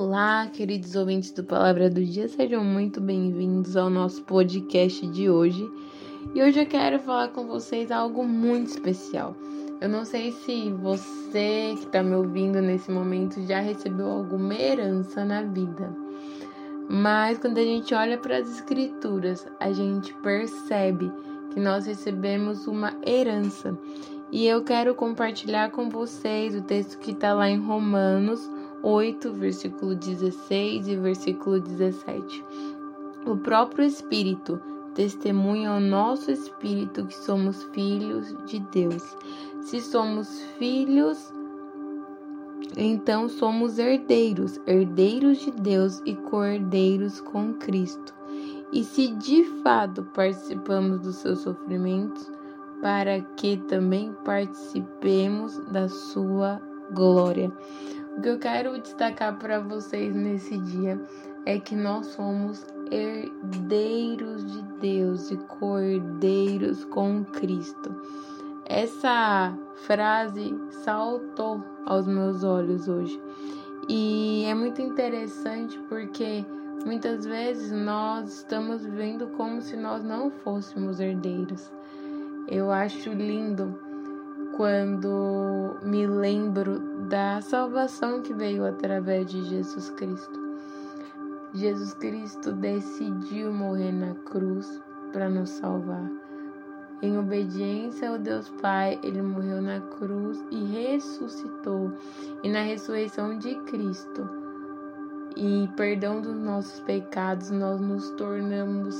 Olá, queridos ouvintes do Palavra do Dia, sejam muito bem-vindos ao nosso podcast de hoje. E hoje eu quero falar com vocês algo muito especial. Eu não sei se você que está me ouvindo nesse momento já recebeu alguma herança na vida, mas quando a gente olha para as Escrituras, a gente percebe que nós recebemos uma herança. E eu quero compartilhar com vocês o texto que está lá em Romanos 8, versículo 16 e versículo 17. O próprio Espírito testemunha ao nosso espírito que somos filhos de Deus. Se somos filhos, então somos herdeiros, herdeiros de Deus e co-herdeiros com Cristo. E se de fato participamos dos seus sofrimentos, para que também participemos da sua glória. O que eu quero destacar para vocês nesse dia é que nós somos herdeiros de Deus e cordeiros com Cristo. Essa frase saltou aos meus olhos hoje. E é muito interessante porque muitas vezes nós estamos vivendo como se nós não fôssemos herdeiros. Eu acho lindo quando me lembro da salvação que veio através de Jesus Cristo. Jesus Cristo decidiu morrer na cruz para nos salvar. Em obediência ao Deus Pai, ele morreu na cruz e ressuscitou. E na ressurreição de Cristo e perdão dos nossos pecados, nós nos tornamos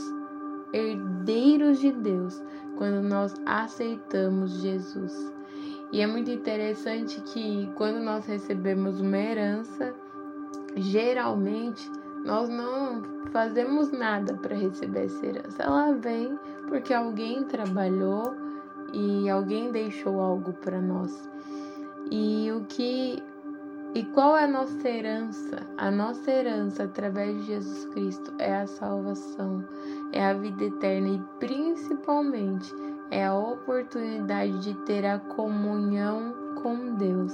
herdeiros de Deus quando nós aceitamos Jesus. E é muito interessante que quando nós recebemos uma herança, geralmente nós não fazemos nada para receber essa herança. Ela vem porque alguém trabalhou e alguém deixou algo para nós. E o que e qual é a nossa herança? A nossa herança através de Jesus Cristo é a salvação, é a vida eterna e principalmente é a oportunidade de ter a comunhão com Deus.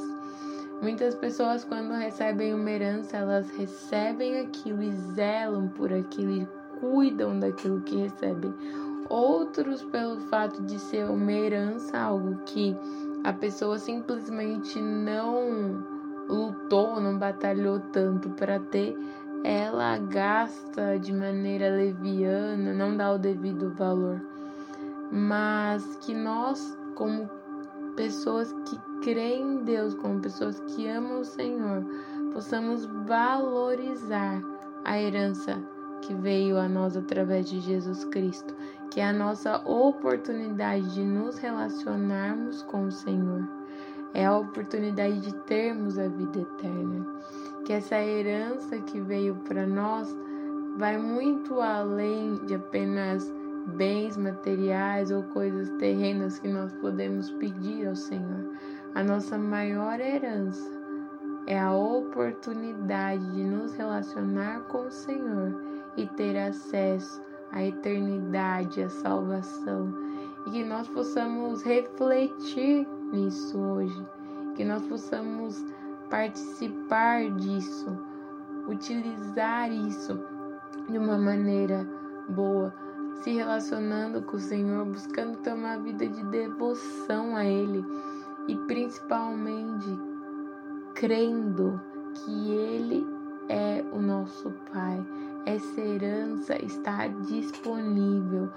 Muitas pessoas, quando recebem uma herança, elas recebem aquilo e zelam por aquilo e cuidam daquilo que recebem. Outros, pelo fato de ser uma herança, algo que a pessoa simplesmente não lutou, não batalhou tanto para ter, ela gasta de maneira leviana, não dá o devido valor. Mas que nós, como pessoas que creem em Deus, como pessoas que amam o Senhor, possamos valorizar a herança que veio a nós através de Jesus Cristo, que é a nossa oportunidade de nos relacionarmos com o Senhor é a oportunidade de termos a vida eterna. Que essa herança que veio para nós vai muito além de apenas bens materiais ou coisas terrenas que nós podemos pedir ao Senhor. A nossa maior herança é a oportunidade de nos relacionar com o Senhor e ter acesso à eternidade, à salvação. E que nós possamos refletir nisso hoje, que nós possamos participar disso, utilizar isso de uma maneira boa, se relacionando com o Senhor, buscando ter uma vida de devoção a Ele e principalmente crendo que Ele é o nosso Pai. Essa herança está disponível.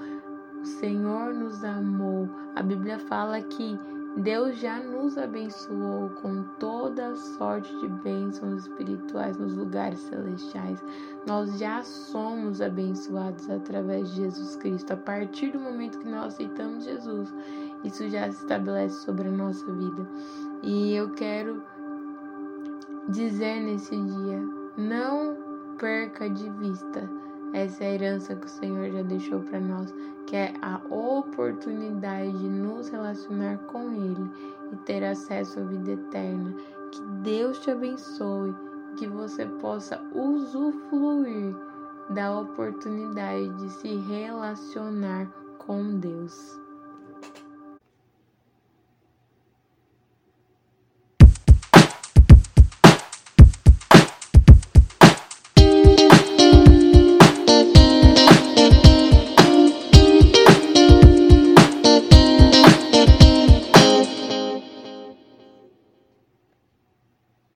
O Senhor nos amou. A Bíblia fala que Deus já nos abençoou com toda sorte de bênçãos espirituais nos lugares celestiais. Nós já somos abençoados através de Jesus Cristo. A partir do momento que nós aceitamos Jesus, isso já se estabelece sobre a nossa vida. E eu quero dizer nesse dia: não perca de vista essa é a herança que o Senhor já deixou para nós, que é a oportunidade de nos relacionar com Ele e ter acesso à vida eterna. Que Deus te abençoe, que você possa usufruir da oportunidade de se relacionar com Deus.